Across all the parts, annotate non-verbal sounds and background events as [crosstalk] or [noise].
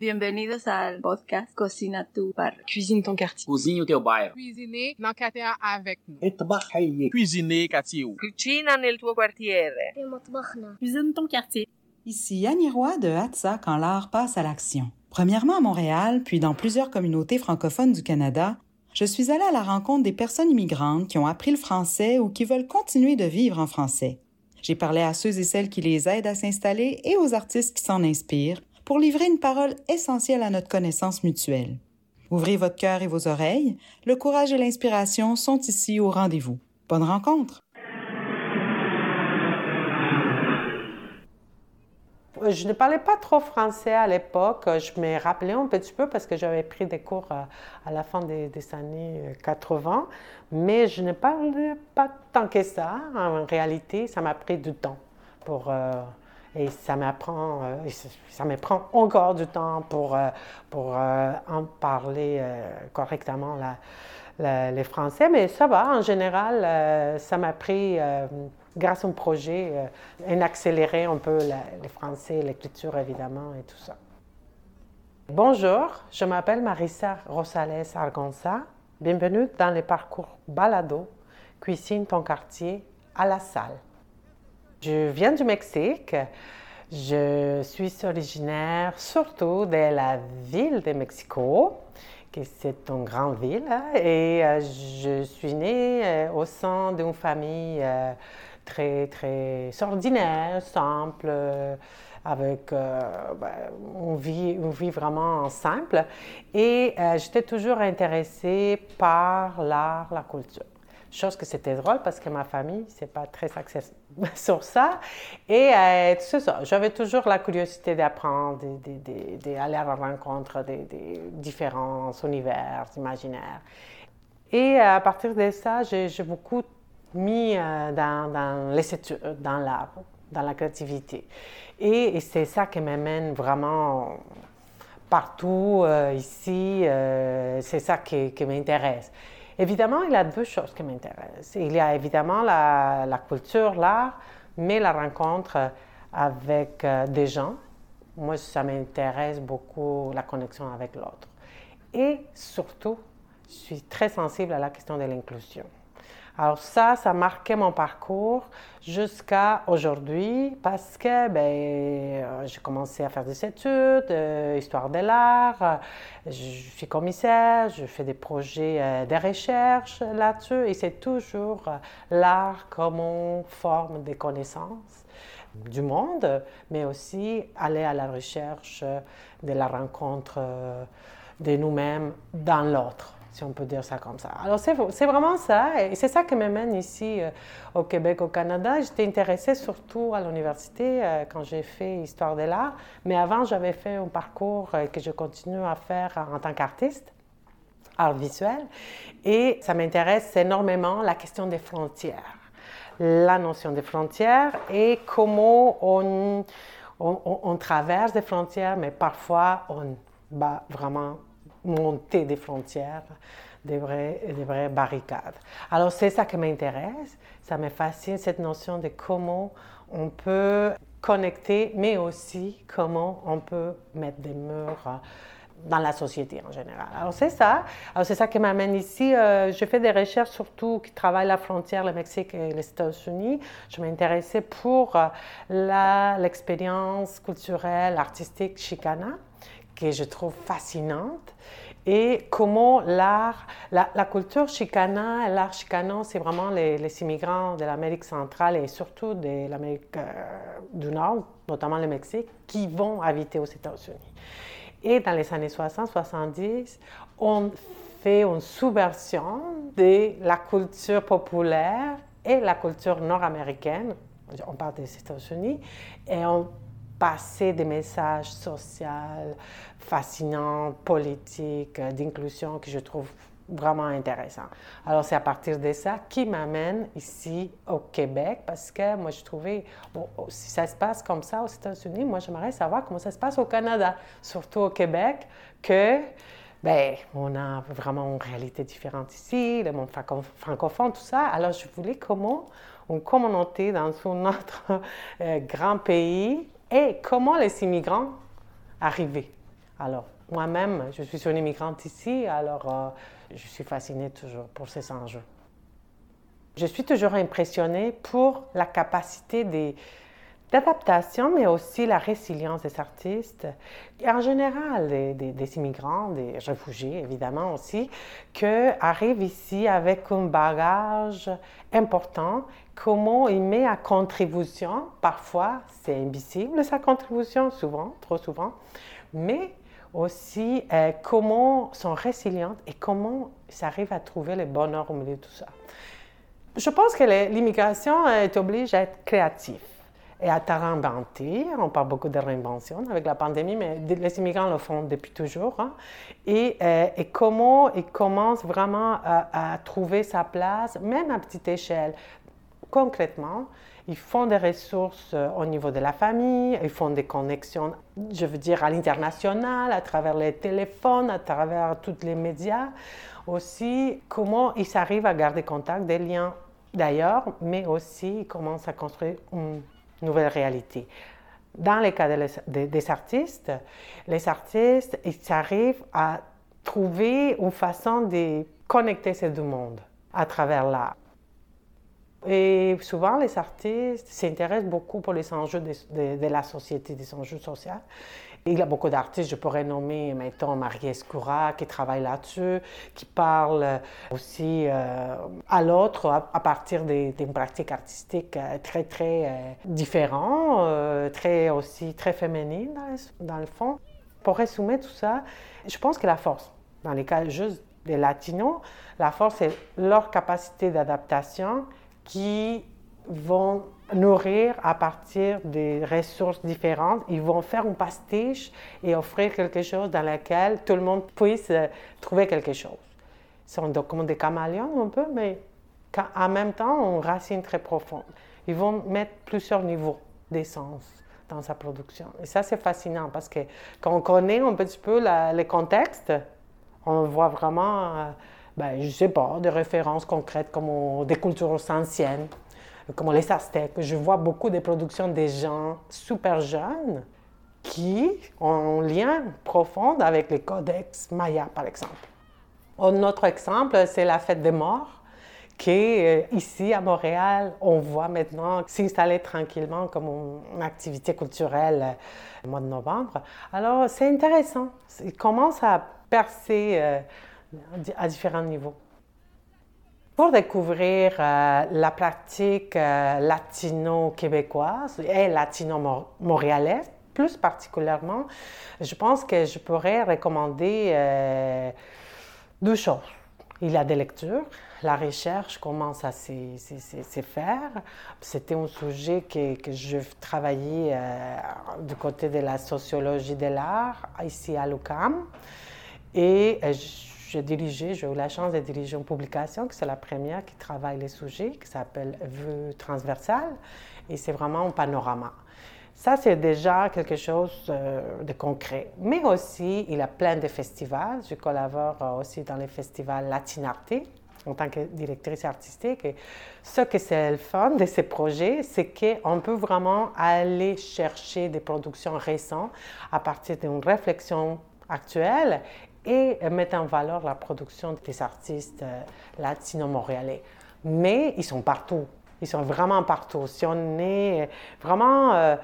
Bienvenidos ao podcast Cocina tu bar. Cuisine ton quartier. Cozinha o teu bairro. Cuisiner na quartier avec nous. Trabalhar. Cuisiner quartier. Tuo. Cuisine ton quartier. Ici Annie Roy de Hatsa quand l'art passe à l'action. Premièrement à Montréal, puis dans plusieurs communautés francophones du Canada, je suis allée à la rencontre des personnes immigrantes qui ont appris le français ou qui veulent continuer de vivre en français. J'ai parlé à ceux et celles qui les aident à s'installer et aux artistes qui s'en inspirent pour livrer une parole essentielle à notre connaissance mutuelle. Ouvrez votre cœur et vos oreilles, le courage et l'inspiration sont ici au rendez-vous. Bonne rencontre! Je ne parlais pas trop français à l'époque. Je me rappelais un petit peu parce que j'avais pris des cours à, à la fin des, années 80, mais je ne parlais pas tant que ça. En réalité, ça m'a pris du temps pour euh, et ça m'apprend, euh, ça ça me prend encore du temps pour, euh, pour euh, en parler euh, correctement les français, mais ça va, en général, ça m'a pris, grâce au projet, euh, un accéléré un peu le français, l'écriture évidemment et tout ça. Bonjour, je m'appelle Marissa Rosales Argonza. Bienvenue dans le parcours Balado, Cuisine ton quartier à la salle. Je viens du Mexique. Je suis originaire surtout de la ville de Mexico, qui c'est une grande ville. hein, et euh, je suis née euh, au sein d'une famille euh, très, très ordinaire, simple, avec ben, une, vie, une vie vraiment simple. Et j'étais toujours intéressée par l'art, la culture. Chose que c'était drôle parce que ma famille, c'est pas très axé [laughs] sur ça. Et euh, j'avais toujours la curiosité d'apprendre, d'aller à la rencontre des, des différents univers imaginaires. Et à partir de ça, j'ai beaucoup mis euh, dans, dans dans l'art, dans la créativité. Et, c'est ça qui m'amène vraiment partout euh, ici. euh, c'est ça qui m'intéresse. Évidemment, il y a deux choses qui m'intéressent. Il y a évidemment la, culture, l'art, mais la rencontre avec euh, des gens. Moi, ça m'intéresse beaucoup la connexion avec l'autre. Et surtout, je suis très sensible à la question de l'inclusion. Alors ça, ça a marqué mon parcours jusqu'à aujourd'hui parce que ben, euh, j'ai commencé à faire des études, euh, histoire de l'art, euh, je suis commissaire, je fais des projets de recherche là-dessus et c'est toujours l'art comme une forme de connaissance du monde, mais aussi aller à la recherche de la rencontre de nous-mêmes dans l'autre, si on peut dire ça comme ça. Alors c'est vraiment ça, et c'est ça qui me mène ici euh, au Québec, au Canada. J'étais intéressée surtout à l'université euh, quand j'ai fait Histoire de l'art, mais avant j'avais fait un parcours euh, que je continue à faire en tant qu'artiste art visuel. Et ça m'intéresse énormément la question des frontières, la notion des frontières et comment on, on, traverse des frontières, mais parfois on va vraiment monter des frontières, des vraies, des vraies barricades. Alors c'est ça qui m'intéresse, ça me fascine cette notion de comment on peut connecter, mais aussi comment on peut mettre des murs euh, dans la société en général. Alors c'est ça. C'est ça qui m'amène ici. Euh, je fais des recherches surtout qui travaillent la frontière, le Mexique et les États-Unis. Je m'intéressais pour euh, l'expérience culturelle, artistique chicana, que je trouve fascinante. Et comment l'art, la, la culture chicana, l'art chicano, c'est vraiment les, immigrants de l'Amérique centrale et surtout de l'Amérique euh, du Nord, notamment le Mexique, qui vont habiter aux États-Unis. Et dans les années 60-70, on fait une subversion de la culture populaire et la culture nord-américaine, on parle des États-Unis, et on passait des messages sociaux fascinants, politiques, euh, d'inclusion que je trouve vraiment intéressants. Alors c'est à partir de ça qui m'amène ici au Québec parce que moi je trouvais, bon, si ça se passe comme ça aux États-Unis, moi j'aimerais savoir comment ça se passe au Canada, surtout au Québec, que ben, on a vraiment une réalité différente ici, le monde franco- francophone, tout ça. Alors, je voulais comment une communauté dans un autre euh, grand pays et comment les immigrants arrivaient Alors, moi-même, je suis une immigrante ici, alors je suis fascinée toujours pour ces enjeux. Je suis toujours impressionnée pour la capacité des, d'adaptation, mais aussi la résilience des artistes, et en général des, immigrants, des réfugiés évidemment aussi, qui arrivent ici avec un bagage important, comment il met à contribution, parfois c'est invisible sa contribution, souvent, trop souvent, mais aussi euh, comment sont résilientes et comment ils arrivent à trouver le bonheur au milieu de tout ça. Je pense que l'immigration est oblige à être créatif et à te réinventer. On parle beaucoup de réinvention avec la pandémie, mais les immigrants le font depuis toujours. Hein. Et, euh, et, comment ils commencent vraiment à, trouver sa place, même à petite échelle. Concrètement, ils font des ressources euh, au niveau de la famille, ils font des connexions, je veux dire, à l'international, à travers les téléphones, à travers tous les médias. Aussi, comment ils arrivent à garder contact, des liens d'ailleurs, mais aussi ils commencent à construire une nouvelle réalité. Dans les cas des artistes, les artistes, ils arrivent à trouver une façon de connecter ces deux mondes à travers l'art. Et souvent, les artistes s'intéressent beaucoup pour les enjeux de, la société, des enjeux sociaux. Il y a beaucoup d'artistes, je pourrais nommer, mettons, Marie Escoura, qui travaille là-dessus, qui parle aussi euh, à l'autre à, partir d'une pratique artistique euh, très, très euh, différente, très aussi très féminine dans, le fond. Pour résumer tout ça, je pense que la force, dans les cas juste des latinos, la force, c'est leur capacité d'adaptation qui vont nourrir à partir des ressources différentes. Ils vont faire un pastiche et offrir quelque chose dans lequel tout le monde puisse euh, trouver quelque chose. Ils sont comme des caméléons un peu, mais en même temps, une racine très profonde. Ils vont mettre plusieurs niveaux d'essence dans sa production. Et ça, c'est fascinant parce que quand on connaît un petit peu les contextes, on voit vraiment, euh, ben, je ne sais pas, des références concrètes comme des cultures anciennes comme les Aztèques? Je vois beaucoup de productions des gens super jeunes qui ont un lien profond avec les codex Maya, par exemple. Un autre exemple, c'est la fête des morts, qui euh, ici à Montréal, on voit maintenant s'installer tranquillement comme une activité culturelle euh, au mois de novembre. Alors, c'est intéressant. Il commence à percer euh, à différents niveaux. Pour découvrir euh, la pratique euh, latino-québécoise et latino-montréalaise, plus particulièrement, je pense que je pourrais recommander euh, deux choses. Il y a des lectures, la recherche commence à se, faire. C'était un sujet que, je travaillais du côté de la sociologie de l'art ici à l'UQAM. Et j'ai j'ai eu la chance de diriger une publication, qui c'est la première qui travaille les sujets, qui s'appelle Vue transversale, et c'est vraiment un panorama. Ça, c'est déjà quelque chose euh, de concret. Mais aussi, il y a plein de festivals. Je collabore euh, aussi dans les festivals Latinarte en tant que directrice artistique. Ce que c'est le fun de ces projets, c'est qu'on peut vraiment aller chercher des productions récentes à partir d'une réflexion actuelle et mettre en valeur la production des artistes euh, latino-montréalais. Mais ils sont partout. Ils sont vraiment partout. Si on est vraiment euh,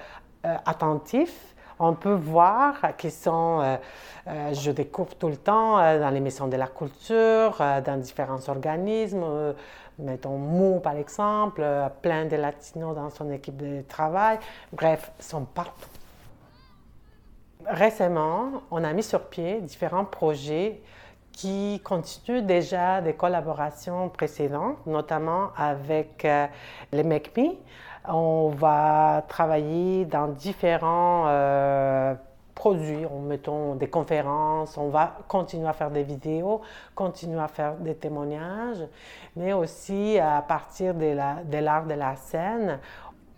euh, attentif, on peut voir qu'ils sont, je découvre tout le temps dans les maisons de la culture, dans différents organismes, mettons Mou par exemple, plein de latinos dans son équipe de travail. Bref, ils sont partout. Récemment, on a mis sur pied différents projets qui continuent déjà des collaborations précédentes, notamment avec euh, les MECMI. On va travailler dans différents euh, produits, en mettant des conférences, on va continuer à faire des vidéos, continuer à faire des témoignages, mais aussi à partir de l'art de la scène,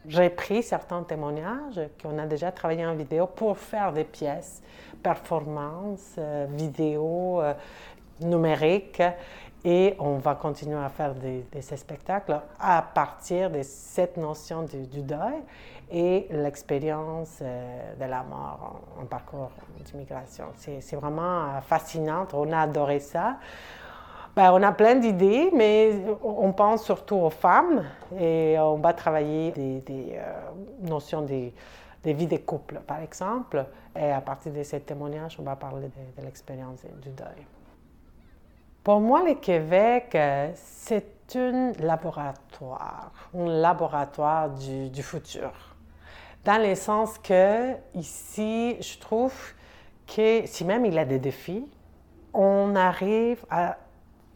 j'ai pris certains témoignages qu'on a déjà travaillé en vidéo pour faire des pièces, performances, euh, vidéos, euh, numérique et on va continuer à faire des, spectacles à partir de cette notion du, deuil et l'expérience euh, de la mort en, parcours d'immigration. C'est vraiment fascinant, on a adoré ça. Ben, on a plein d'idées, mais on pense surtout aux femmes et on va travailler des, euh, notions des, des vies des couples, par exemple. Et à partir de ces témoignages, on va parler de, l'expérience du deuil. Pour moi, le Québec, euh, c'est un laboratoire, un laboratoire du, du, futur. Dans le sens que ici, je trouve que si même il y a des défis, on arrive à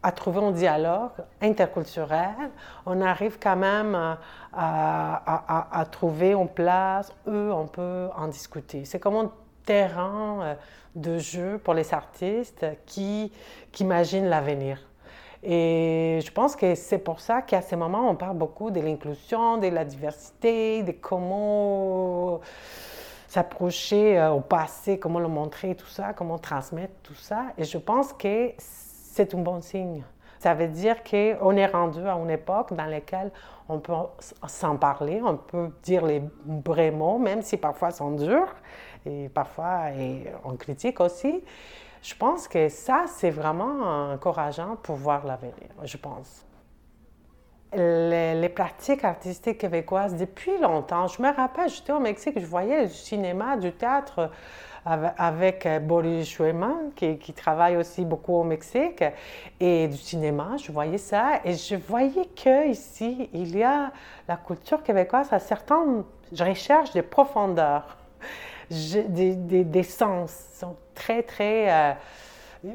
à trouver un dialogue interculturel, on arrive quand même à, trouver une place où on peut en discuter. C'est comme un terrain euh, de jeu pour les artistes qui, qui imaginent l'avenir. Et je pense que c'est pour ça qu'à ce moment, on parle beaucoup de l'inclusion, de la diversité, de comment s'approcher euh, au passé, comment le montrer, tout ça, comment transmettre tout ça. Et je pense que c'est un bon signe. Ça veut dire qu'on est rendu à une époque dans laquelle on peut s'en parler, on peut dire les vrais mots, même si parfois ils sont durs et parfois on critique aussi. Je pense que ça, c'est vraiment encourageant pour voir l'avenir, je pense. Les, les, pratiques artistiques québécoises, depuis longtemps, je me rappelle, j'étais au Mexique, je voyais du cinéma, du théâtre avec euh, Boris Schumann, qui, travaille aussi beaucoup au Mexique, et du cinéma. Je voyais ça et je voyais qu'ici, il y a la culture québécoise à certaines recherches de profondeur, des, des, des, sens, sont très, très. Euh,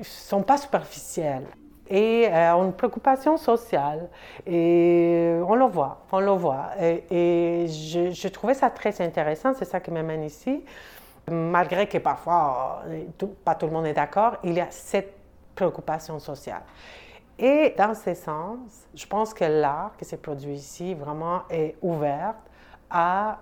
sont pas superficiels et euh, une préoccupation sociale. Et on le voit, on le voit. Et, je, je, trouvais ça très intéressant, c'est ça qui m'amène ici. Malgré que parfois, euh, pas tout le monde est d'accord, il y a cette préoccupation sociale. Et dans ce sens, je pense que l'art qui s'est produit ici vraiment est ouvert à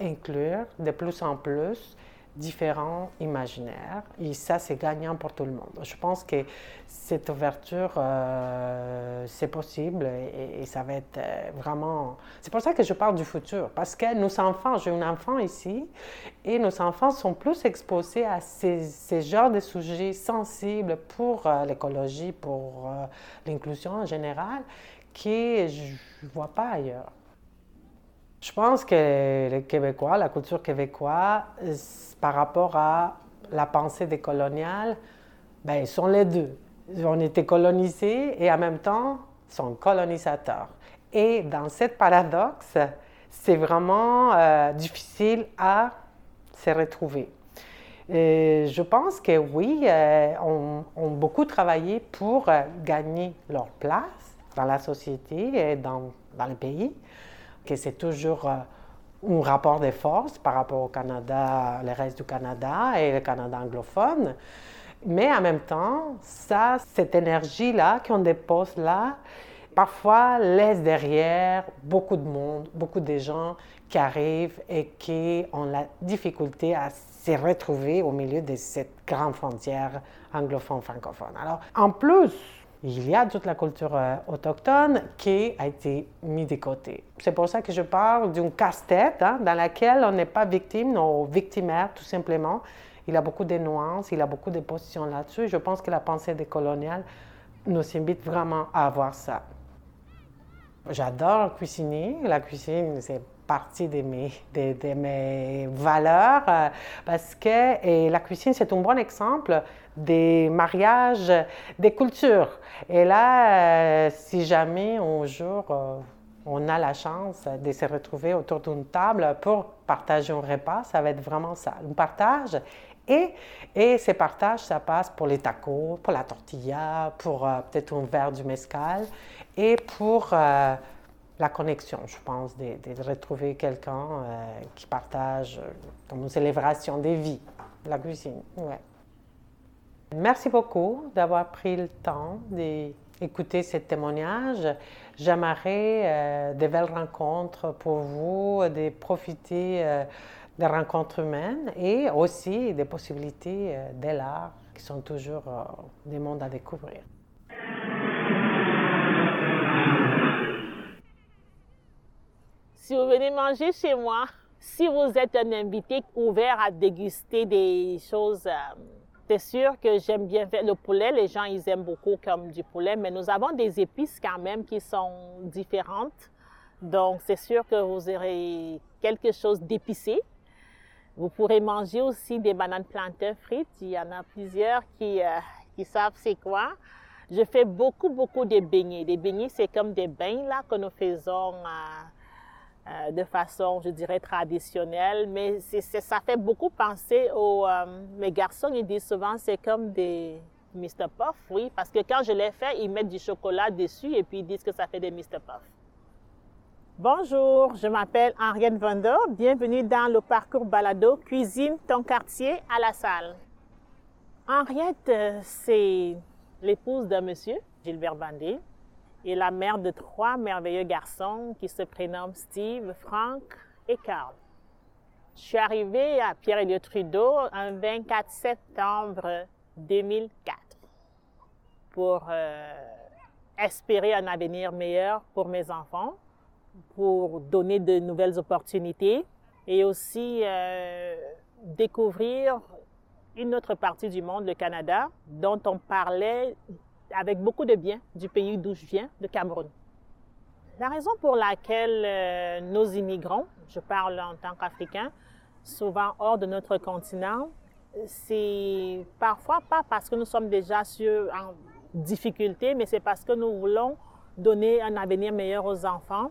inclure de plus en plus différents imaginaires. Et ça, c'est gagnant pour tout le monde. Je pense que cette ouverture, euh, c'est possible et, ça va être euh, vraiment... C'est pour ça que je parle du futur, parce que nos enfants, j'ai un enfant ici, et nos enfants sont plus exposés à ces, ces genres de sujets sensibles pour euh, l'écologie, pour l'inclusion en général, que je ne vois pas ailleurs. Je pense que les Québécois, la culture québécoise, par rapport à la pensée décoloniale, ben, sont les deux. Ont été colonisés et en même temps sont colonisateurs. Et dans ce paradoxe, c'est vraiment euh, difficile à se retrouver. Et je pense que oui, euh, on, beaucoup travaillé pour euh, gagner leur place dans la société et dans, dans le pays, que c'est toujours un rapport de force par rapport au Canada, le reste du Canada et le Canada anglophone. Mais en même temps, ça, cette énergie-là qu'on dépose là, parfois laisse derrière beaucoup de monde, beaucoup de gens qui arrivent et qui ont la difficulté à se retrouver au milieu de cette grande frontière anglophone-francophone. Alors, en plus, il y a toute la culture euh, autochtone qui a été mise de côté. C'est pour ça que je parle d'une casse-tête hein, dans laquelle on n'est pas victime, non victimaire tout simplement. Il a beaucoup de nuances, il a beaucoup de positions là-dessus. Je pense que la pensée décoloniale nous invite vraiment à avoir ça. J'adore cuisiner. La cuisine, c'est partie de mes, de, mes valeurs euh, parce que et la cuisine, c'est un bon exemple des mariages des cultures. Et là, euh, si jamais un jour euh, on a la chance de se retrouver autour d'une table pour partager un repas, ça va être vraiment ça, un partage. Et, et ces partages, ça passe pour les tacos, pour la tortilla, pour peut-être un verre du mescal et pour la connexion, je pense, de, retrouver quelqu'un euh, qui partage euh, comme une célébration des vies, la cuisine. Ouais. Merci beaucoup d'avoir pris le temps d'écouter ce témoignage. J'aimerais euh, de belles rencontres pour vous, de profiter des rencontres humaines et aussi des possibilités de l'art qui sont toujours des mondes à découvrir. Si vous venez manger chez moi, si vous êtes un invité ouvert à déguster des choses, euh, c'est sûr que j'aime bien faire le poulet. Les gens, ils aiment beaucoup comme du poulet, mais nous avons des épices quand même qui sont différentes. Donc, c'est sûr que vous aurez quelque chose d'épicé. Vous pourrez manger aussi des bananes plantains frites. Il y en a plusieurs qui, euh, qui savent c'est quoi. Je fais beaucoup, beaucoup de beignets. Des beignets, c'est comme des bains là que nous faisons euh, de façon, je dirais, traditionnelle. Mais ça fait beaucoup penser aux... Euh, mes garçons, ils disent souvent, c'est comme des Mr. Puff, oui. Parce que quand je les fais, ils mettent du chocolat dessus et puis ils disent que ça fait des Mr. Puff. Bonjour, je m'appelle Henriette Vander. Bienvenue dans le parcours balado Cuisine ton quartier à la salle. Henriette, euh, c'est l'épouse d'un monsieur, Gilbert Bandé, et la mère de trois merveilleux garçons qui se prénomment Steve, Frank et Carl. Je suis arrivée à Pierre-Éliott Trudeau un 24 septembre 2004 pour euh, espérer un avenir meilleur pour mes enfants pour donner de nouvelles opportunités et aussi euh, découvrir une autre partie du monde, le Canada, dont on parlait avec beaucoup de bien du pays d'où je viens, le Cameroun. La raison pour laquelle euh, nos immigrants, je parle en tant qu'Africains, souvent hors de notre continent, c'est parfois pas parce que nous sommes déjà en difficulté, mais c'est parce que nous voulons donner un avenir meilleur aux enfants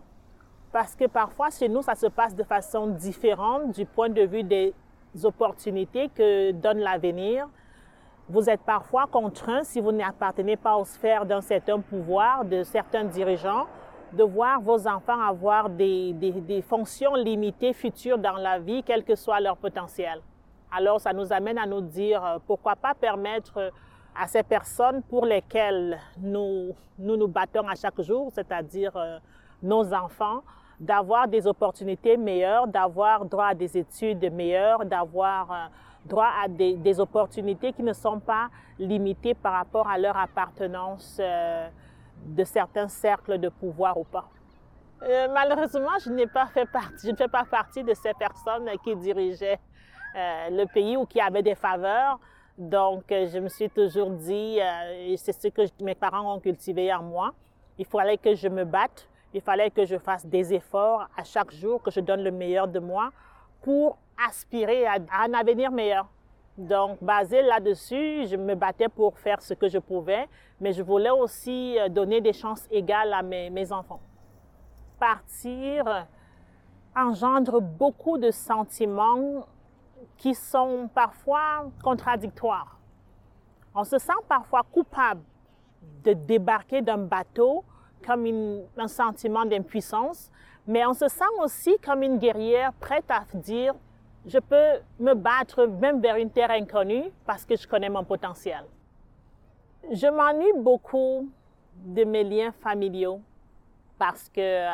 parce que parfois chez nous, ça se passe de façon différente du point de vue des opportunités que donne l'avenir. Vous êtes parfois contraint, si vous n'appartenez pas aux sphères d'un certain pouvoir, de certains dirigeants, de voir vos enfants avoir des, fonctions limitées futures dans la vie, quel que soit leur potentiel. Alors, ça nous amène à nous dire, euh, pourquoi pas permettre à ces personnes pour lesquelles nous nous, battons à chaque jour, c'est-à-dire euh, nos enfants, d'avoir des opportunités meilleures, d'avoir droit à des études meilleures, d'avoir euh, droit à des, opportunités qui ne sont pas limitées par rapport à leur appartenance euh, de certains cercles de pouvoir ou pas. Euh, malheureusement, je pas fait partie, je ne fais pas partie de ces personnes qui dirigeaient euh, le pays ou qui avaient des faveurs. Donc, je me suis toujours dit, et c'est ce que mes parents ont cultivé en moi, il fallait que je me batte il fallait que je fasse des efforts à chaque jour, que je donne le meilleur de moi pour aspirer à, un avenir meilleur. Donc, basé là-dessus, je me battais pour faire ce que je pouvais, mais je voulais aussi euh, donner des chances égales à mes, mes enfants. Partir engendre beaucoup de sentiments qui sont parfois contradictoires. On se sent parfois coupable de débarquer d'un bateau comme un sentiment d'impuissance, mais on se sent aussi comme une guerrière prête à dire, je peux me battre même vers une terre inconnue parce que je connais mon potentiel. Je m'ennuie beaucoup de mes liens familiaux parce que euh,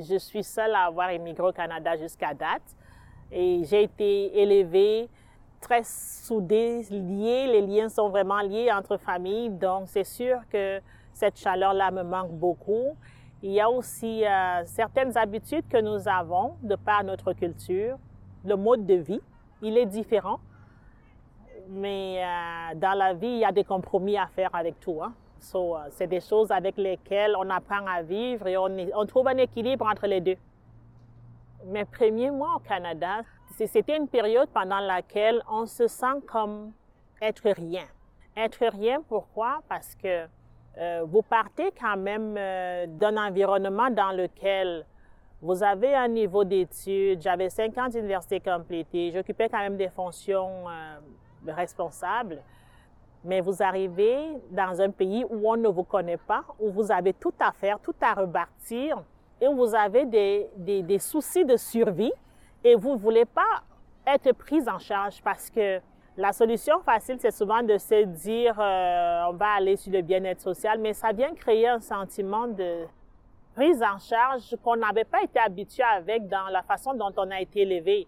je suis seule à avoir immigré au Canada jusqu'à date et j'ai été élevée très soudée, liée, les liens sont vraiment liés entre familles, donc c'est sûr que cette chaleur-là me manque beaucoup. Il y a aussi euh, certaines habitudes que nous avons de par notre culture. Le mode de vie, il est différent. Mais euh, dans la vie, il y a des compromis à faire avec tout. So, euh, c'est des choses avec lesquelles on apprend à vivre et on, trouve un équilibre entre les deux. Mes premiers mois au Canada, c'était une période pendant laquelle on se sent comme être rien. Être rien, pourquoi? Parce que euh, vous partez quand même d'un environnement dans lequel vous avez un niveau d'études, j'avais 50 universités complétées, j'occupais quand même des fonctions euh, responsables, mais vous arrivez dans un pays où on ne vous connaît pas, où vous avez tout à faire, tout à rebâtir, et où vous avez des, des, soucis de survie, et vous ne voulez pas être prise en charge parce que la solution facile, c'est souvent de se dire euh, on va aller sur le bien-être social, mais ça vient créer un sentiment de prise en charge qu'on n'avait pas été habitué avec dans la façon dont on a été élevé.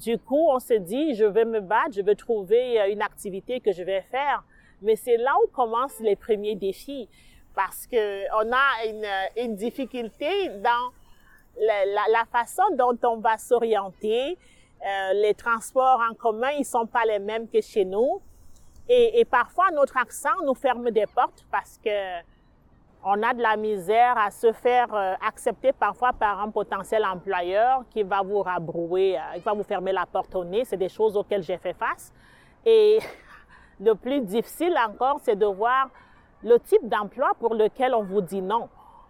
Du coup, on se dit, je vais me battre, je vais trouver euh, une activité que je vais faire. Mais c'est là où commencent les premiers défis parce que on a une, une difficulté dans la, façon dont on va s'orienter. Euh, les transports en commun, ils sont pas les mêmes que chez nous. Et, parfois, notre accent nous ferme des portes parce que on a de la misère à se faire euh, accepter parfois par un potentiel employeur qui va vous rabrouer, euh, qui va vous fermer la porte au nez. C'est des choses auxquelles j'ai fait face. Et [laughs] le plus difficile encore, c'est de voir le type d'emploi pour lequel on vous dit non.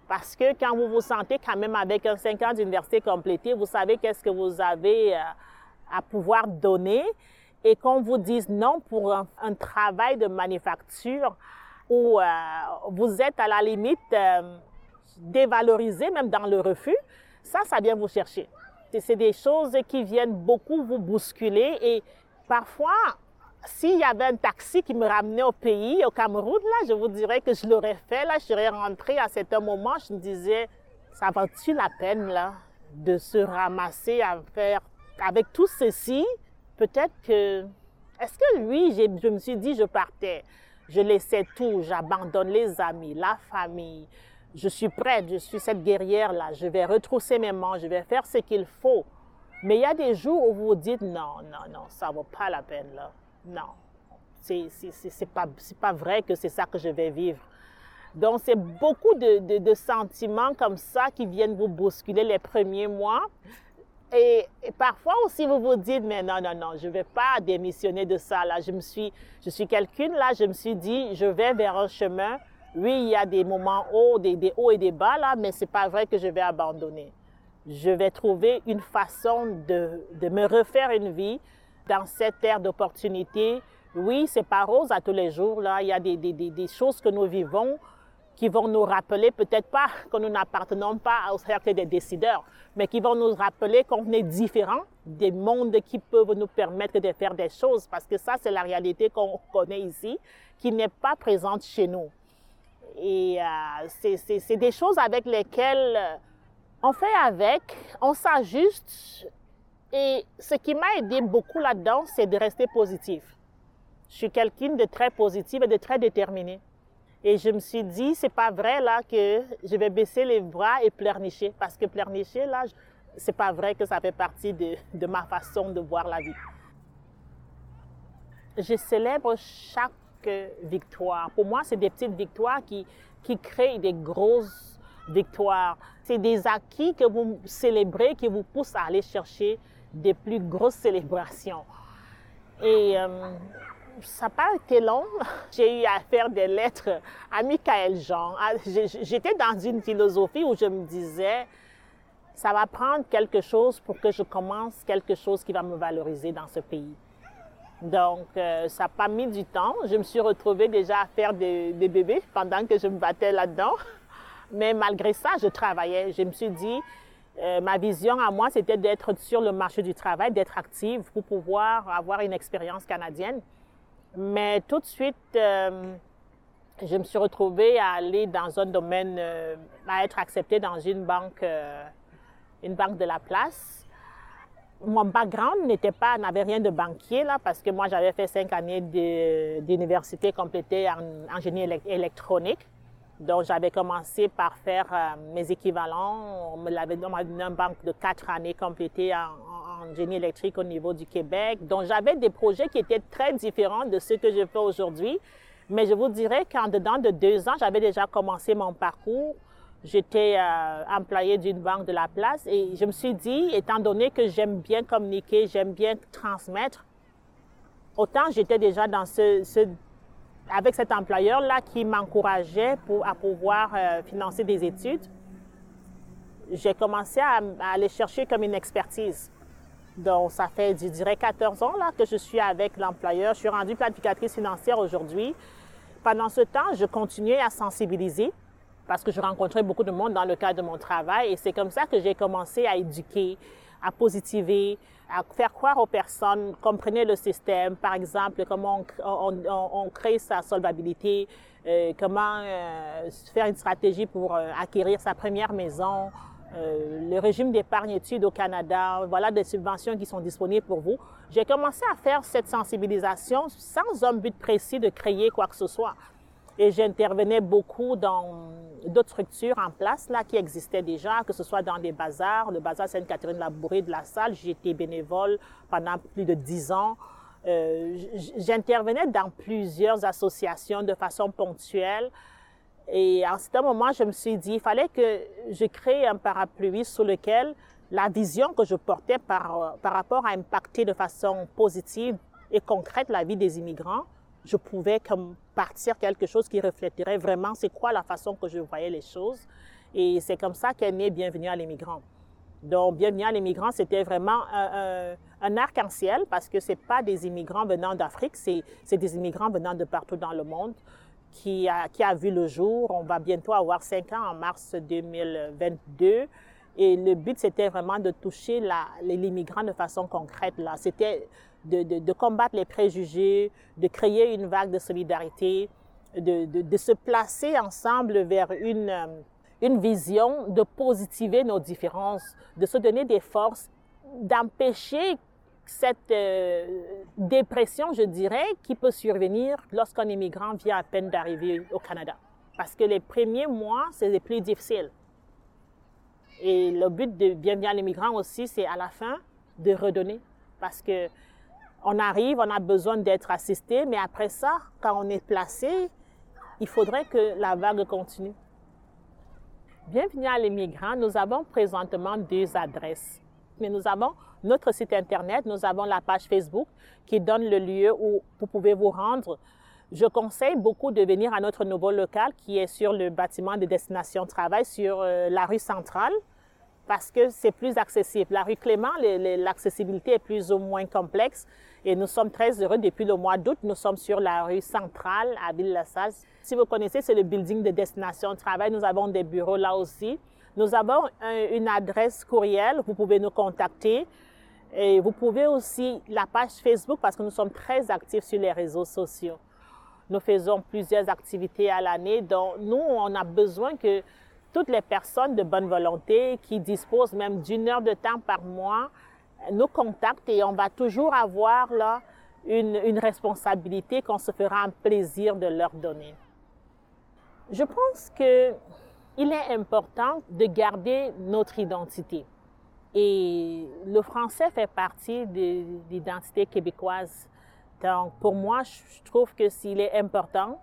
Parce que quand vous vous sentez quand même avec un 5 ans d'université complété, vous savez qu'est-ce que vous avez euh, à pouvoir donner et qu'on vous dise non pour un, un travail de manufacture où euh, vous êtes à la limite euh, dévalorisé, même dans le refus, ça, ça vient vous chercher. C'est des choses qui viennent beaucoup vous bousculer et parfois, s'il y avait un taxi qui me ramenait au pays, au Cameroun, là, je vous dirais que je l'aurais fait. Là, je serais rentrée à certain moment, je me disais, ça vaut-il la peine, là, de se ramasser à faire avec tout ceci? Peut-être que, est-ce que oui, je me suis dit, je partais? Je laissais tout, j'abandonne les amis, la famille. Je suis prête, je suis cette guerrière-là. Je vais retrousser mes manches, je vais faire ce qu'il faut. Mais il y a des jours où vous vous dites non, non, non, ça vaut pas la peine là. Non, c'est c'est pas pas vrai que c'est ça que je vais vivre. Donc c'est beaucoup de, de sentiments comme ça qui viennent vous bousculer les premiers mois. Et, parfois aussi, vous vous dites, mais non, non, non, je ne vais pas démissionner de ça. Là, je suis, je suis quelqu'un, là, je me suis dit, je vais vers un chemin. Oui, il y a des moments hauts, des, des hauts et des bas, là, mais c'est pas vrai que je vais abandonner. Je vais trouver une façon de, de me refaire une vie dans cette ère d'opportunité. Oui, c'est pas rose à tous les jours, là. Il y a des, des, des choses que nous vivons qui vont nous rappeler peut-être pas que nous n'appartenons pas au cercle des décideurs, mais qui vont nous rappeler qu'on est différent des mondes qui peuvent nous permettre de faire des choses, parce que ça, c'est la réalité qu'on connaît ici, qui n'est pas présente chez nous. Et euh, c'est des choses avec lesquelles on fait avec, on s'ajuste, et ce qui m'a aidé beaucoup là-dedans, c'est de rester positif. Je suis quelqu'un de très positif et de très déterminé. Et je me suis dit, c'est pas vrai là que je vais baisser les bras et pleurnicher. Parce que pleurnicher, là, c'est pas vrai que ça fait partie de, de, ma façon de voir la vie. Je célèbre chaque victoire. Pour moi, c'est des petites victoires qui, qui créent des grosses victoires. C'est des acquis que vous célébrez qui vous poussent à aller chercher des plus grosses célébrations. Et euh, ça n'a pas été long. [laughs] J'ai eu à faire des lettres à Michael Jean. J'étais dans une philosophie où je me disais, ça va prendre quelque chose pour que je commence quelque chose qui va me valoriser dans ce pays. Donc, euh, ça n'a pas mis du temps. Je me suis retrouvée déjà à faire des, des bébés pendant que je me battais là-dedans. [laughs] Mais malgré ça, je travaillais. Je me suis dit, euh, ma vision à moi, c'était d'être sur le marché du travail, d'être active pour pouvoir avoir une expérience canadienne. Mais tout de suite, euh, je me suis retrouvée à aller dans un domaine, euh, à être acceptée dans une banque, euh, une banque de la place. Mon background n'était pas, n'avait rien de banquier là, parce que moi j'avais fait cinq années d'université complétée en, en génie électronique. Donc j'avais commencé par faire mes équivalents. On me l'avait donné une banque de quatre années complétée en, génie électrique au niveau du Québec. Donc, j'avais des projets qui étaient très différents de ce que je fais aujourd'hui. Mais je vous dirais qu'en dedans de deux ans, j'avais déjà commencé mon parcours. J'étais euh, employée d'une banque de la place et je me suis dit, étant donné que j'aime bien communiquer, j'aime bien transmettre, autant j'étais déjà dans ce avec cet employeur-là qui m'encourageait à pouvoir euh, financer des études, j'ai commencé à, à aller chercher comme une expertise. Donc, ça fait, je dirais, 14 ans là, que je suis avec l'employeur. Je suis rendue planificatrice financière aujourd'hui. Pendant ce temps, je continuais à sensibiliser parce que je rencontrais beaucoup de monde dans le cadre de mon travail et c'est comme ça que j'ai commencé à éduquer, à positiver, à faire croire aux personnes, comprenez le système, par exemple, comment on, crée sa solvabilité, euh, comment euh, faire une stratégie pour euh, acquérir sa première maison, le régime d'épargne-études au Canada, voilà des subventions qui sont disponibles pour vous. J'ai commencé à faire cette sensibilisation sans un but précis de créer quoi que ce soit. Et j'intervenais beaucoup dans d'autres structures en place là qui existaient déjà, que ce soit dans des bazars, le bazar Sainte-Catherine-la-Bourrée de la Salle. J'étais bénévole pendant plus de dix ans. Euh, j'intervenais dans plusieurs associations de façon ponctuelle. Et à ce moment, je me suis dit, il fallait que je crée un parapluie sous lequel la vision que je portais par, par rapport à impacter de façon positive et concrète la vie des immigrants, je pouvais comme partir quelque chose qui reflèterait vraiment c'est quoi la façon que je voyais les choses. Et c'est comme ça qu'est né Bienvenue à l'immigrant. Donc, Bienvenue à l'immigrant, c'était vraiment un, un, arc-en-ciel parce que c'est pas des immigrants venant d'Afrique, c'est des immigrants venant de partout dans le monde qui a, qui a vu le jour. On va bientôt avoir cinq ans en mars 2022. Et le but, c'était vraiment de toucher l'immigrant de façon concrète. Là, c'était de, combattre les préjugés, de créer une vague de solidarité, de, se placer ensemble vers une, euh, une vision de positiver nos différences, de se donner des forces, d'empêcher cette euh, dépression, je dirais, qui peut survenir lorsqu'un immigrant vient à peine d'arriver au Canada. Parce que les premiers mois, c'est les plus difficiles. Et le but de Bienvenue à l'immigrant aussi, c'est à la fin de redonner. Parce que on arrive, on a besoin d'être assisté, mais après ça, quand on est placé, il faudrait que la vague continue. Bienvenue à l'immigrant, nous avons présentement deux adresses. Mais nous avons notre site Internet, nous avons la page Facebook qui donne le lieu où vous pouvez vous rendre. Je conseille beaucoup de venir à notre nouveau local qui est sur le bâtiment de destination travail sur euh, la rue centrale parce que c'est plus accessible. La rue Clément, l'accessibilité est plus ou moins complexe et nous sommes très heureux. Depuis le mois d'août, nous sommes sur la rue centrale à Ville-la-Salle. Si vous connaissez, c'est le building de destination travail. Nous avons des bureaux là aussi. Nous avons une adresse courriel. Vous pouvez nous contacter. Et vous pouvez aussi la page Facebook parce que nous sommes très actifs sur les réseaux sociaux. Nous faisons plusieurs activités à l'année. Donc, nous, on a besoin que toutes les personnes de bonne volonté qui disposent même d'une heure de temps par mois nous contactent et on va toujours avoir là une, responsabilité qu'on se fera un plaisir de leur donner. Je pense que il est important de garder notre identité. Et le français fait partie de l'identité québécoise. Donc, pour moi, je trouve que s'il est important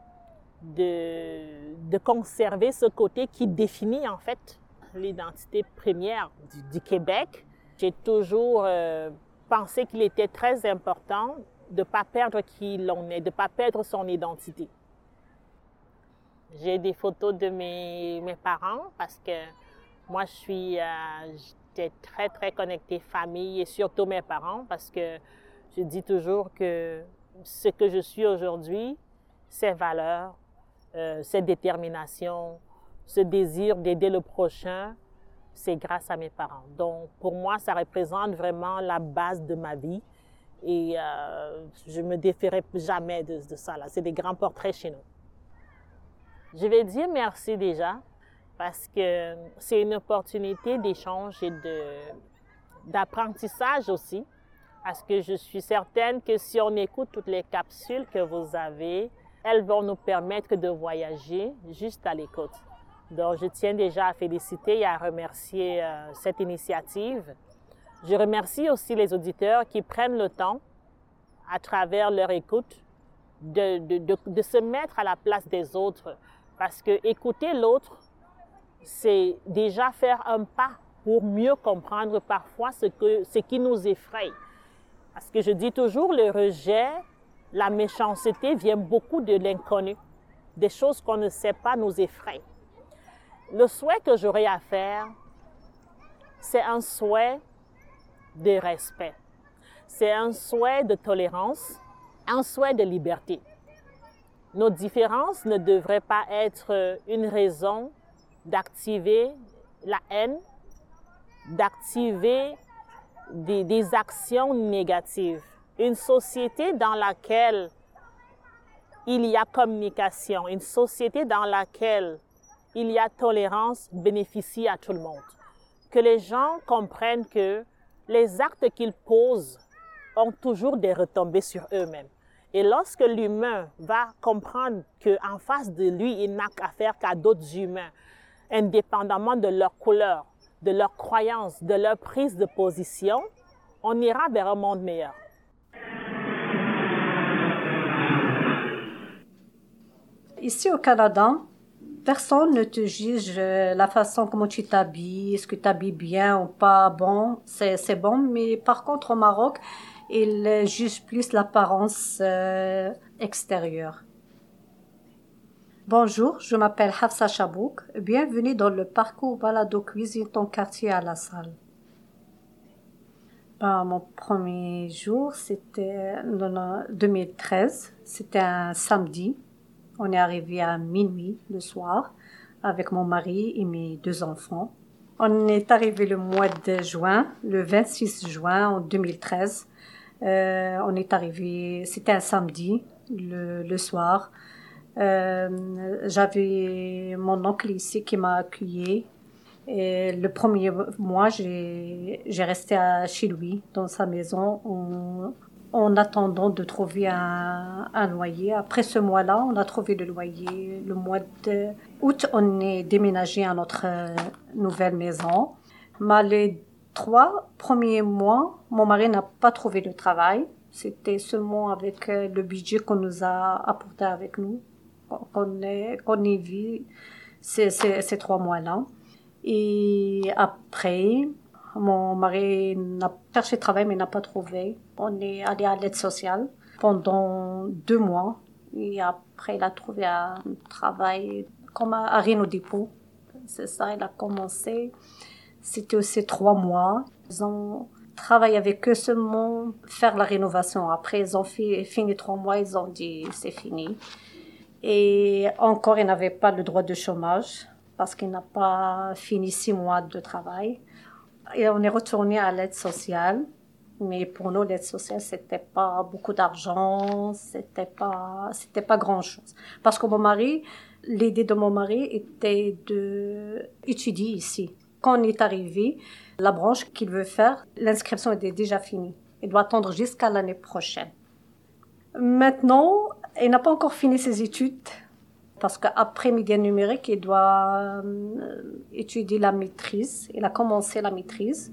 de, conserver ce côté qui définit en fait l'identité première du Québec. J'ai toujours euh, pensé qu'il était très important de ne pas perdre qui l'on est, de ne pas perdre son identité. J'ai des photos de mes, mes parents parce que moi, je suis, euh, j'étais très, très connectée famille et surtout mes parents parce que je dis toujours que ce que je suis aujourd'hui, ces valeurs, euh, cette détermination, ce désir d'aider le prochain, c'est grâce à mes parents. Donc, pour moi, ça représente vraiment la base de ma vie. Et euh, je me défierai jamais de, de ça. Là. C'est des grands portraits chez nous. Je vais dire merci déjà parce que c'est une opportunité d'échange et d'apprentissage aussi. Parce que je suis certaine que si on écoute toutes les capsules que vous avez, elles vont nous permettre de voyager juste à l'écoute. Donc, je tiens déjà à féliciter et à remercier euh, cette initiative. Je remercie aussi les auditeurs qui prennent le temps, à travers leur écoute, de, se mettre à la place des autres. Parce que écouter l'autre, c'est déjà faire un pas pour mieux comprendre parfois ce, que, ce qui nous effraie. Parce que je dis toujours, le rejet la méchanceté vient beaucoup de l'inconnu. Des choses qu'on ne sait pas nous effraient. Le souhait que j'aurais à faire, c'est un souhait de respect. C'est un souhait de tolérance, un souhait de liberté. Nos différences ne devraient pas être une raison d'activer la haine, d'activer des, des actions négatives une société dans laquelle il y a communication, une société dans laquelle il y a tolérance bénéficie à tout le monde. que les gens comprennent que les actes qu'ils posent ont toujours des retombées sur eux-mêmes. Et lorsque l'humain va comprendre qu'en face de lui, il n'a qu'à qu'à d'autres humains, indépendamment de leur couleur, de leur croyance, de leur prise de position, on ira vers un monde meilleur. Ici au Canada, personne ne te juge euh, la façon comment tu t'habilles, est-ce que tu habilles bien ou pas bon, c'est bon, mais par contre au Maroc, ils jugent plus l'apparence euh, extérieure. Bonjour, je m'appelle Hafsa Chabouk. Bienvenue dans le parcours Balado Cuisine ton quartier à la salle. Ben, mon premier jour, c'était en 2013. C'était un samedi. On est arrivé à minuit le soir avec mon mari et mes deux enfants. On est arrivé le mois de juin, le 26 juin en 2013. Euh, on est arrivé, c'était un samedi, le, soir. Euh, j'avais mon oncle ici qui m'a accueilli. Et le premier mois, j'ai resté à, chez lui, dans sa maison, en attendant de trouver un, un, loyer. Après ce mois-là, on a trouvé le loyer. Le mois d'août, on est déménagé à notre nouvelle maison. Mais les trois premiers mois, mon mari n'a pas trouvé de travail. C'était seulement avec le budget qu'on nous a apporté avec nous qu'on qu'on vu ces, ces, ces trois mois-là. Et après, mon mari n'a cherché travail mais n'a pas trouvé. On est allé à l'aide sociale pendant deux mois. Et après, il a trouvé un travail comme à Reno Depot. C'est ça, il a commencé. C'était aussi trois mois. Ils ont travaillé avec eux seulement faire la rénovation. Après, ils ont fini trois mois, ils ont dit c'est fini. Et encore, il n'avait pas le droit de chômage parce qu'il n'a pas fini six mois de travail. Et on est retourné à l'aide sociale. Mais pour nous, l'aide sociale, c'était pas beaucoup d'argent, c'était pas, c'était pas grand chose. Parce que mon mari, l'idée de mon mari était de étudier ici. Quand on est arrivé, la branche qu'il veut faire, l'inscription était déjà finie. Il doit attendre jusqu'à l'année prochaine. Maintenant, il n'a pas encore fini ses études parce qu'après médias numériques, il doit euh, étudier la maîtrise. Il a commencé la maîtrise,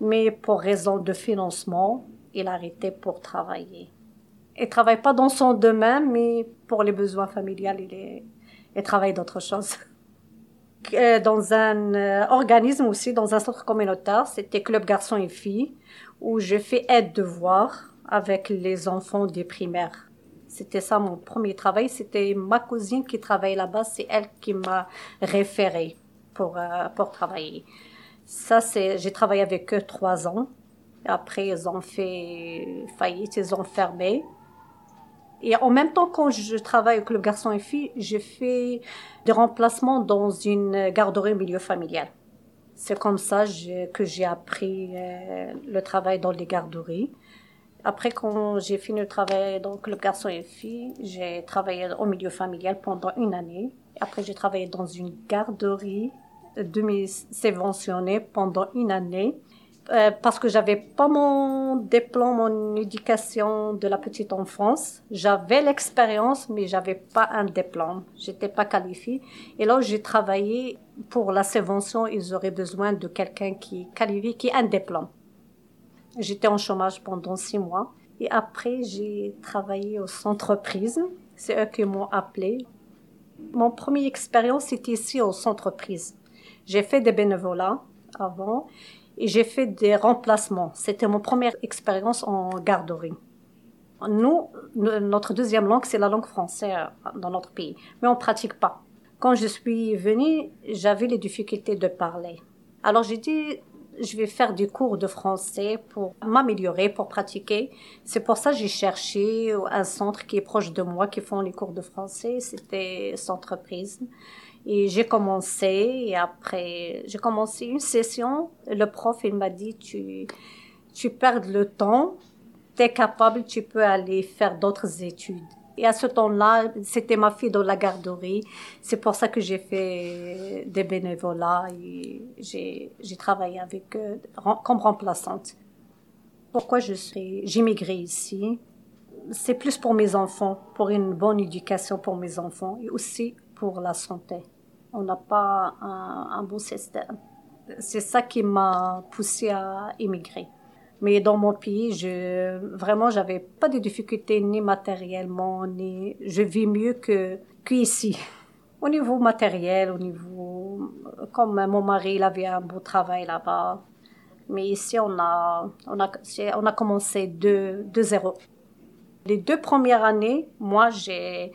mais pour raison de financement, il a arrêté pour travailler. Il travaille pas dans son domaine, mais pour les besoins familiaux, il, travaille d'autres choses. [laughs] Euh, dans un euh, organisme aussi, dans un centre communautaire, c'était Club Garçons et Filles, où je fais aide de voir avec les enfants des primaires. C'était ça mon premier travail. C'était ma cousine qui travaille là-bas. C'est elle qui m'a référé pour, euh, pour travailler. Ça, c'est, j'ai travaillé avec eux trois ans. Après, ils ont fait faillite, ils ont fermé. Et en même temps, quand je travaille avec le garçon et fille, j'ai fait des remplacements dans une garderie milieu familial. C'est comme ça que j'ai appris euh, le travail dans les garderies. Après, quand j'ai fini de travailler donc le garçon et fille, j'ai travaillé au milieu familial pendant une année. Après, j'ai travaillé dans une garderie demi-subventionnée pendant une année. Euh, parce que j'avais pas mon diplôme mon éducation de la petite enfance. J'avais l'expérience, mais j'avais pas un diplôme. J'étais pas qualifiée. Et là, j'ai travaillé pour la subvention. Ils auraient besoin de quelqu'un qui est qualifié, qui a un diplôme. J'étais en chômage pendant six mois. Et après, j'ai travaillé aux entreprises. C'est eux qui m'ont appelé. Mon première expérience, c'était ici aux entreprises. J'ai fait des bénévolats avant et j'ai fait des remplacements. C'était mon première expérience en garderie. Nous, notre deuxième langue, c'est la langue française dans notre pays, mais on pratique pas. Quand je suis venue, j'avais les difficultés de parler. Alors j'ai dit, je vais faire des cours de français pour m'améliorer, pour pratiquer. C'est pour ça que j'ai cherché un centre qui est proche de moi, qui font les cours de français. C'était Centreprise. Et j'ai commencé, et après, j'ai commencé une session. Le prof, il m'a dit, tu, tu perds le temps, tu es capable, tu peux aller faire d'autres études. Et à ce temps-là, c'était ma fille dans la garderie. C'est pour ça que j'ai fait des bénévolats et j'ai, travaillé avec eux comme remplaçante. Pourquoi je suis, ici? C'est plus pour mes enfants, pour une bonne éducation pour mes enfants et aussi pour la santé. On n'a pas un, bon système. C'est ça qui m'a poussé à immigrer. Mais dans mon pays, je, vraiment, j'avais pas de difficultés ni matériellement, ni, je vis mieux que, qu'ici. [laughs] Au niveau matériel, au niveau, comme mon mari, il avait un beau travail là-bas. Mais ici, on a, on a, on a commencé de, de zéro. Les deux premières années, moi, j'ai,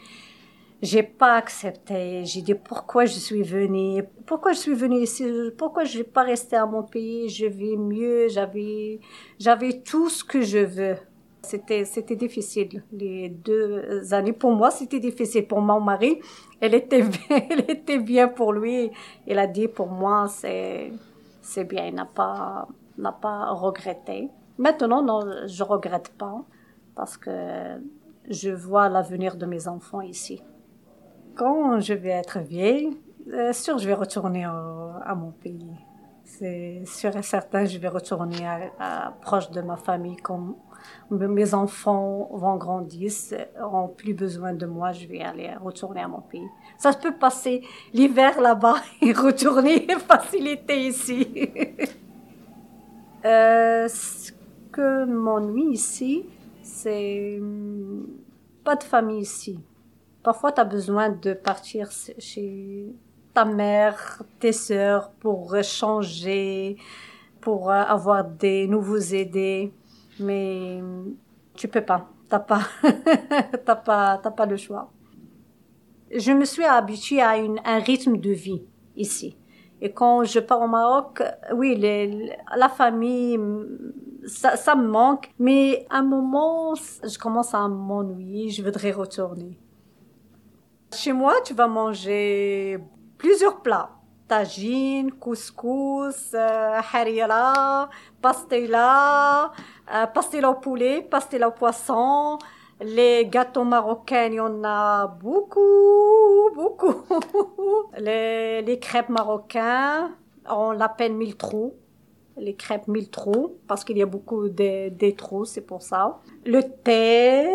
j'ai pas accepté. J'ai dit pourquoi je suis venue, pourquoi je suis venue ici, pourquoi je vais pas rester à mon pays, je vis mieux, j'avais, j'avais tout ce que je veux. C'était, c'était difficile. Les deux années pour moi, c'était difficile. Pour mon mari, elle était, [laughs] elle était bien pour lui. Il a dit pour moi, c'est, c'est bien. Il n'a pas, n'a pas regretté. Maintenant, non, je regrette pas parce que je vois l'avenir de mes enfants ici quand je vais être vieille, euh, sûr, je vais retourner à mon pays. C'est sûr et certain, je vais retourner à, proche de ma famille. Quand mes enfants vont grandir, auront plus besoin de moi, je vais aller retourner à mon pays. Ça peut passer l'hiver là-bas [laughs] et retourner faciliter ici. [laughs] euh, ce que m'ennuie ici, c'est hum, pas de famille ici. Parfois, tu as besoin de partir chez ta mère, tes sœurs pour changer, pour euh, avoir des nouveaux idées, mais tu peux pas. T'as pas, [laughs] t'as pas, t'as pas le choix. Je me suis habituée à une, un rythme de vie ici. Et quand je pars au Maroc, oui, la famille, ça, ça me manque. Mais à un moment, je commence à m'ennuyer. Je voudrais retourner. Chez moi, tu vas manger plusieurs plats. Tagine, couscous, euh, harira, pastela, euh, pastela au poulet, pastela au poisson. Les gâteaux marocains, il y en a beaucoup, beaucoup. [laughs] les, crêpes marocains, on l'appelle mille trous. Les crêpes mille trous, parce qu'il y a beaucoup de, de trous, c'est pour ça. Le thé,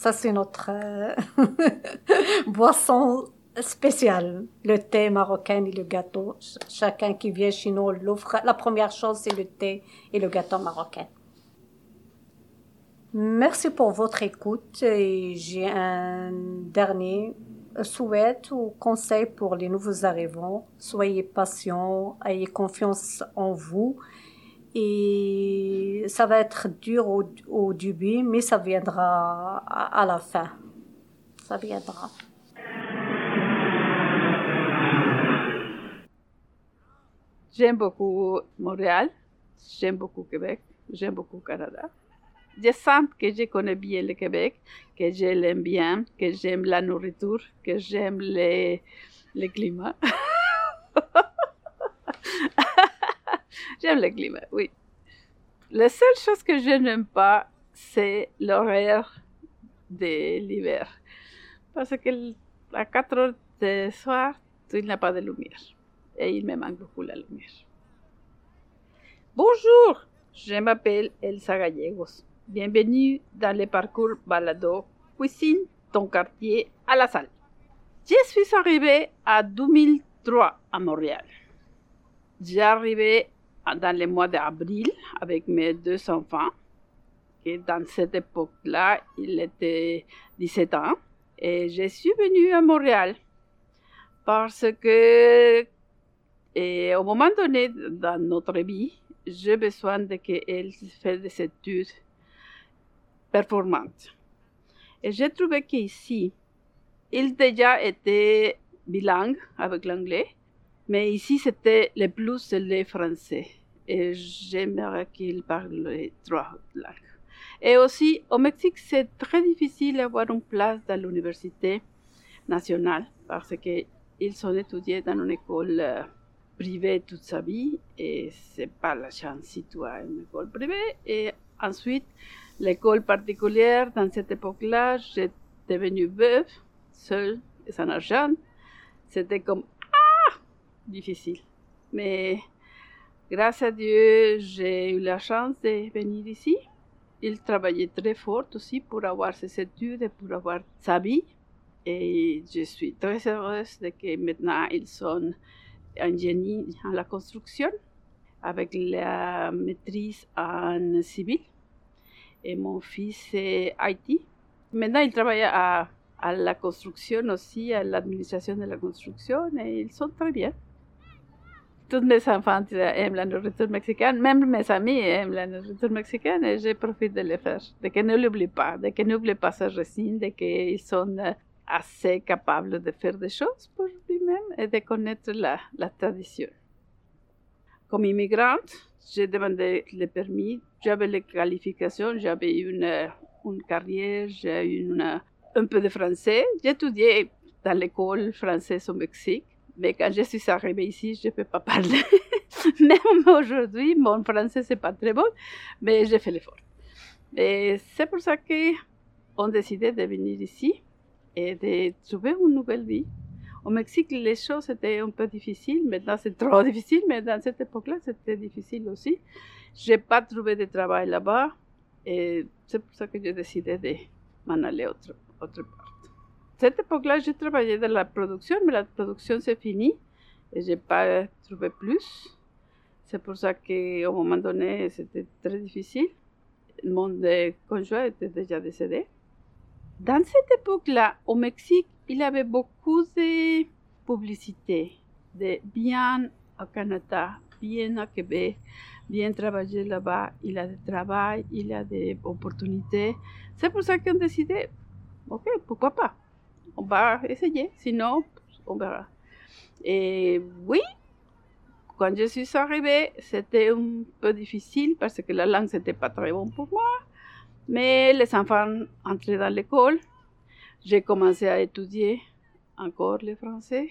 ça, c'est notre euh, [laughs] boisson spéciale. Le thé marocain et le gâteau. Chacun qui vient chez nous l'offre. La première chose, c'est le thé et le gâteau marocain. Merci pour votre écoute et j'ai un dernier souhait ou conseil pour les nouveaux arrivants. Soyez patients, ayez confiance en vous et ça va être dur au, début, mais ça viendra à, la fin. Ça viendra. J'aime beaucoup Montréal, j'aime beaucoup Québec, j'aime beaucoup Canada. Je sens que je connais bien le Québec, que je l'aime bien, que j'aime la nourriture, que j'aime le climat. [laughs] [laughs] J'aime le climat, oui. La seule chose que je n'aime pas, c'est l'horaire de l'hiver. Parce que à 4 heures du soir, n'y a pas de lumière. Et il me manque beaucoup la lumière. Bonjour, je m'appelle Elsa Gallegos. Bienvenue dans le parcours balado Cuisine, ton quartier à la salle. Je suis arrivée en 2003 à Montréal. J'arrivais dans le mois d'avril avec mes deux enfants. Et dans cette époque-là, il était 17 ans. Et je suis venue à Montréal parce que au moment donné dans notre vie, j'ai besoin de qu'elle fasse des études performantes. Et j'ai trouvé qu'ici, il déjà était bilingue avec l'anglais mais ici, c'était le plus le français. Et j'aimerais qu'il parle les trois langues. Et aussi, au Mexique, c'est très difficile d'avoir une place dans l'université nationale parce qu'ils ont étudié dans une école euh, privée toute sa vie et c'est pas la chance si tu as une école privée. Et ensuite, l'école particulière, dans cette époque-là, j'étais devenue veuve, seule et sans argent, c'était comme difficile. Mais grâce à Dieu, j'ai eu la chance de venir ici. Il travaillait très fort aussi pour avoir ses études pour avoir sa vie. Et je suis très heureuse de que maintenant ils sont ingénieurs en la construction avec la maîtrise en civil. Et mon fils est IT. Maintenant, il travaille à, à la construction aussi, à l'administration de la construction, et ils sont très bien. Tous mes enfants aiment la nourriture mexicaine, même mes amis aiment la nourriture mexicaine, et je profite de le faire, de qu'ils ne l'oublient pas, de qu'ils n'oublient pas sa racine, de qu'ils sont assez capables de faire des choses pour lui-même et de connaître la, tradition. Comme immigrante, j'ai demandé le permis, j'avais les qualifications, j'avais une, une carrière, j'ai une, un peu de français. Étudié dans l'école française au Mexique, mais quand je suis arrivée ici, je ne peux pas parler. [laughs] Même aujourd'hui, mon français, c'est pas très bon, mais j'ai fait l'effort. Et c'est pour ça qu'on a décidé de venir ici et de trouver une nouvelle vie. Au Mexique, les choses étaient un peu difficiles. Maintenant, c'est trop [laughs] difficile, mais dans cette époque-là, c'était difficile aussi. Je n'ai pas trouvé de travail là-bas. C'est pour ça que j'ai décidé de m'en aller autre, autre part. Cette époque-là, j'ai travaillé dans la production, mais la production s'est finie et je n'ai pas trouvé plus. C'est pour ça qu'au moment donné, c'était très difficile. Mon conjoint était déjà décédé. Dans cette époque-là, au Mexique, il y avait beaucoup de publicité, de bien au Canada, bien au Québec, bien travailler là-bas, il y a du travail, il y a des opportunités. C'est pour ça qu'on a décidé, ok, pourquoi pas, on va essayer, sinon, on verra. Et oui, quand je suis arrivée, c'était un peu difficile parce que la langue, n'était pas très bonne pour moi. Mais les enfants entraient dans l'école. J'ai commencé à étudier encore le français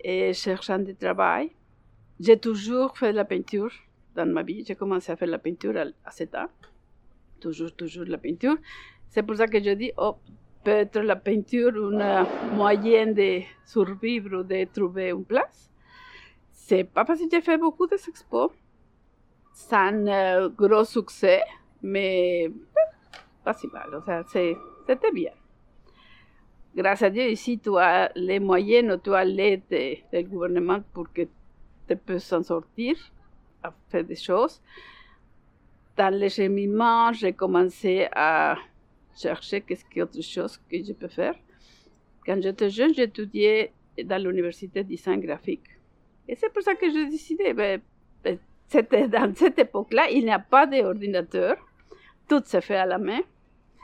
et cherchant du travail. J'ai toujours fait la peinture dans ma vie. J'ai commencé à faire la peinture à 7 ans. Toujours, toujours la peinture. C'est pour ça que je dis, oh, peut-être la peinture, une moyenne de survivre de trouver une place. C'est pas parce que j'ai fait beaucoup d'expos, sans euh, gros succès, mais pas si mal. O sea, c'était bien. Grâce à Dieu, ici, tu as les moyens, tu as l'aide du gouvernement pour que tu puisses s'en sortir, à faire des choses. Dans le cheminement, j'ai commencé à chercher qu'est-ce qu'il y a autre chose que je peux faire. Quand j'étais jeune, j'étudiais dans l'université de design graphique. Et c'est pour ça que j'ai décidé, ben, ben [laughs] dans cette époque-là, il n'y a pas d'ordinateur. Tout se fait à la main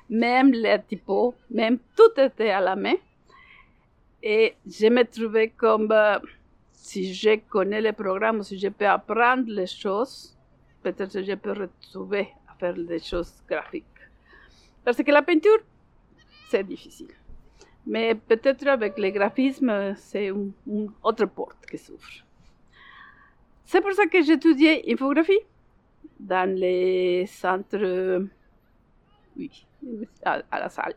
même les typos, même tout était à la main. Et je me trouvais comme euh, si je connais le programme, si je peux apprendre les choses, peut-être que je peux retrouver à faire des choses graphiques. Parce que la peinture, c'est difficile. Mais peut-être avec le graphisme, c'est une, autre porte qui s'ouvre. C'est pour ça que j'étudiais infographie dans les centres, oui, à, la salle.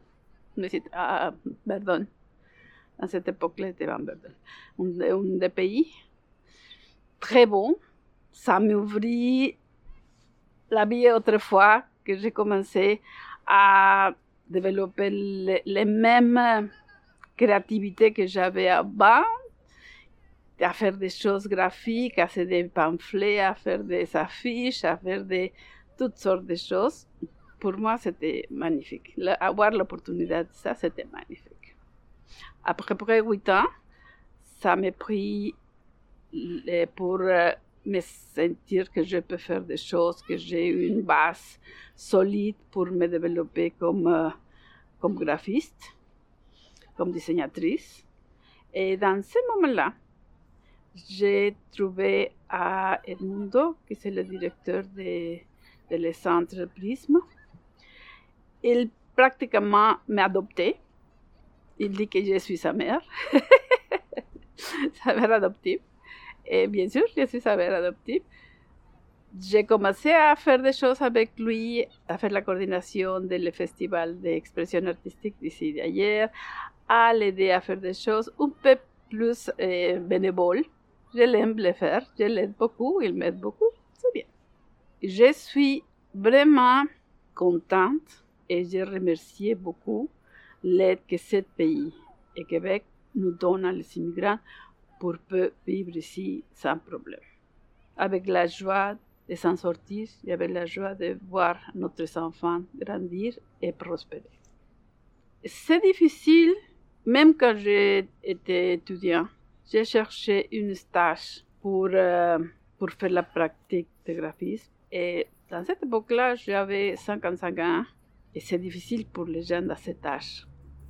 Ah, pardon. À cette époque-là, c'était Un, un des pays très bon. Ça m'ouvrit la vie autrefois que j'ai commencé à développer les, mêmes créativités que j'avais avant, à faire des choses graphiques, à faire des pamphlets, à faire des affiches, à faire des, toutes sortes de choses pour moi, c'était magnifique. avoir l'opportunité de ça, c'était magnifique. Après près huit ans, ça m'a pris pour euh, me sentir que je peux faire des choses, que j'ai une base solide pour me développer comme, euh, comme graphiste, comme dessinatrice. Et dans ce moment-là, j'ai trouvé à Edmundo, qui est le directeur de, de les centres Prisme, il pratiquement m'a adopté. Il dit que je suis sa mère, [laughs] sa mère adoptive. Et bien sûr, je suis sa mère adoptive. j'ai commencé à faire des choses avec lui, à faire la coordination des festivals d'expression artistique d'ici d'ailleurs, à l'aider à faire des choses un peu plus euh, bénévoles. Je l'aime le faire, je l'aide beaucoup, il m'aide beaucoup, c'est bien. Je suis vraiment contente et je remercie beaucoup l'aide que ce pays et Québec nous donne à les immigrants pour peu vivre ici sans problème. Avec la joie de s'en sortir et avec la joie de voir notre enfants grandir et prospérer. C'est difficile, même quand j'étais étudiant, j'ai cherché une stage pour, euh, pour faire la pratique de graphisme. Et dans cette époque-là, j'avais 55 ans et c'est difficile pour les jeunes à cet âge.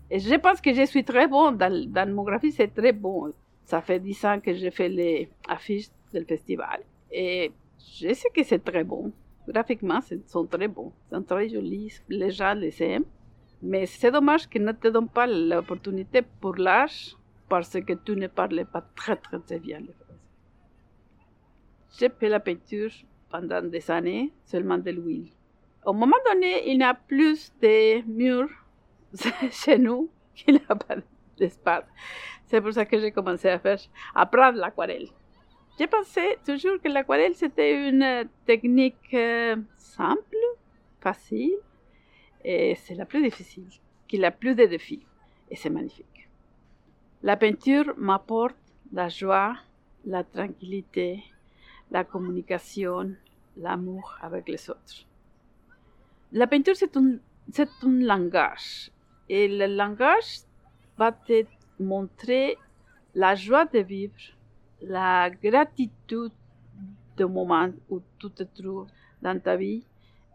Et je pense que je suis très bon dans, dans mon graphisme, c'est très bon. Ça fait 10 ans que j'ai fait les affiches du festival. Et je sais que c'est très bon. Graphiquement, ils sont très bons. Ils sont très jolis. Les gens les aiment. Mais c'est dommage qu'ils ne te donnent pas l'opportunité pour l'âge parce que tu ne parles pas très très, très bien le français. J'ai fait la peinture pendant des années seulement de l'huile. Au moment donné, il n'y a plus de murs [laughs] chez nous qu'il n'y a pas d'espace. C'est pour ça que j'ai commencé à faire, à prendre l'aquarelle. J'ai pensé toujours que l'aquarelle c'était une technique euh, simple, facile, et c'est la plus difficile, qui a plus de défis, et c'est magnifique. La peinture m'apporte la joie, la tranquillité, la communication, l'amour avec les autres. La peinture, c'est un, un langage. Et le langage va te montrer la joie de vivre, la gratitude du moment où tu te trouves dans ta vie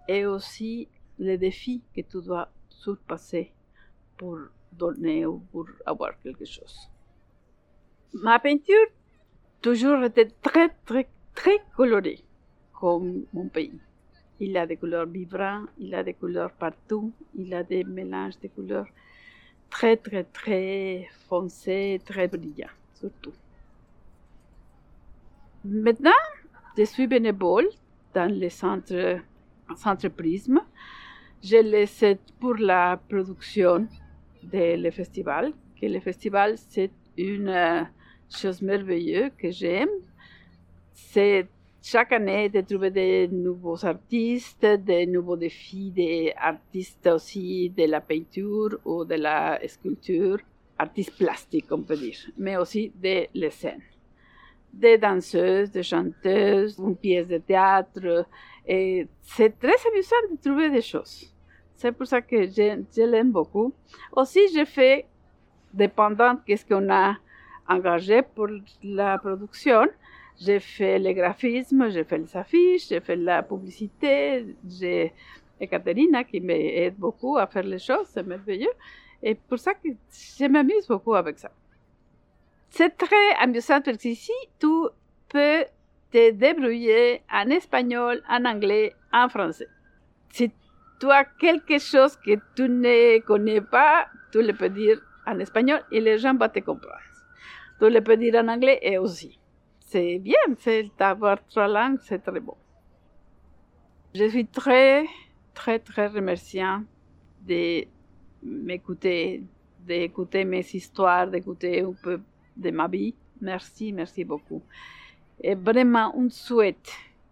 et aussi les défis que tu dois surpasser pour donner ou pour avoir quelque chose. Ma peinture toujours était très très très colorée comme mon pays. Il a des couleurs vibrantes, il a des couleurs partout, il a des mélanges de couleurs très très très foncés, très brillants surtout. Maintenant, je suis bénévole dans le centre, centre Prisme. Je les pour la production des festivals, que le festival c'est une euh, chose merveilleuse que j'aime. C'est chaque année de trouver de nouveaux artistes, de nouveaux défis des artistes aussi de la peinture ou de la sculpture, artistes plastiques on peut dire, mais aussi de les scènes des danseuses, des chanteuses, une pièce de théâtre. C'est très amusant de trouver des choses. C'est pour ça que je, je l'aime beaucoup. Aussi, j'ai fait, dépendant de ce qu'on a engagé pour la production, j'ai fait les graphismes, j'ai fait les affiches, j'ai fait la publicité, j'ai Ekaterina qui m'aide beaucoup à faire les choses, c'est merveilleux. Et pour ça que je m'amuse beaucoup avec ça. C'est très amusant parce qu'ici, tu peux te débrouiller en espagnol, en anglais, en français. Si tu as quelque chose que tu ne connais pas, tu le peux dire en espagnol et les gens vont te comprendre. Tu le peux dire en anglais et aussi. C'est bien, c'est d'avoir trois langues, c'est très bon. Je suis très, très, très remerciant de m'écouter, d'écouter mes histoires, d'écouter un peu de ma vie. Merci, merci beaucoup. Et vraiment, un souhait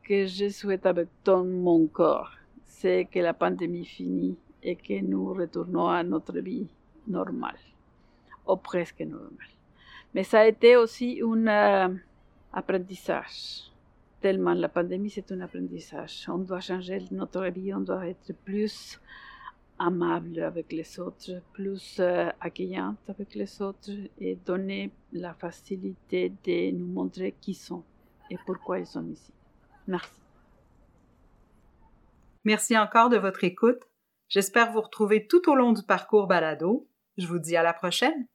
que je souhaite avec tout mon corps, c'est que la pandémie finisse et que nous retournons à notre vie normale, ou presque normale. Mais ça a été aussi un euh, apprentissage. Tellement la pandémie, c'est un apprentissage. On doit changer notre vie, on doit être plus amable avec les autres, plus euh, accueillante avec les autres et donner la facilité de nous montrer qui sont et pourquoi ils sont ici. Merci. Merci encore de votre écoute. J'espère vous retrouver tout au long du parcours balado. Je vous dis à la prochaine.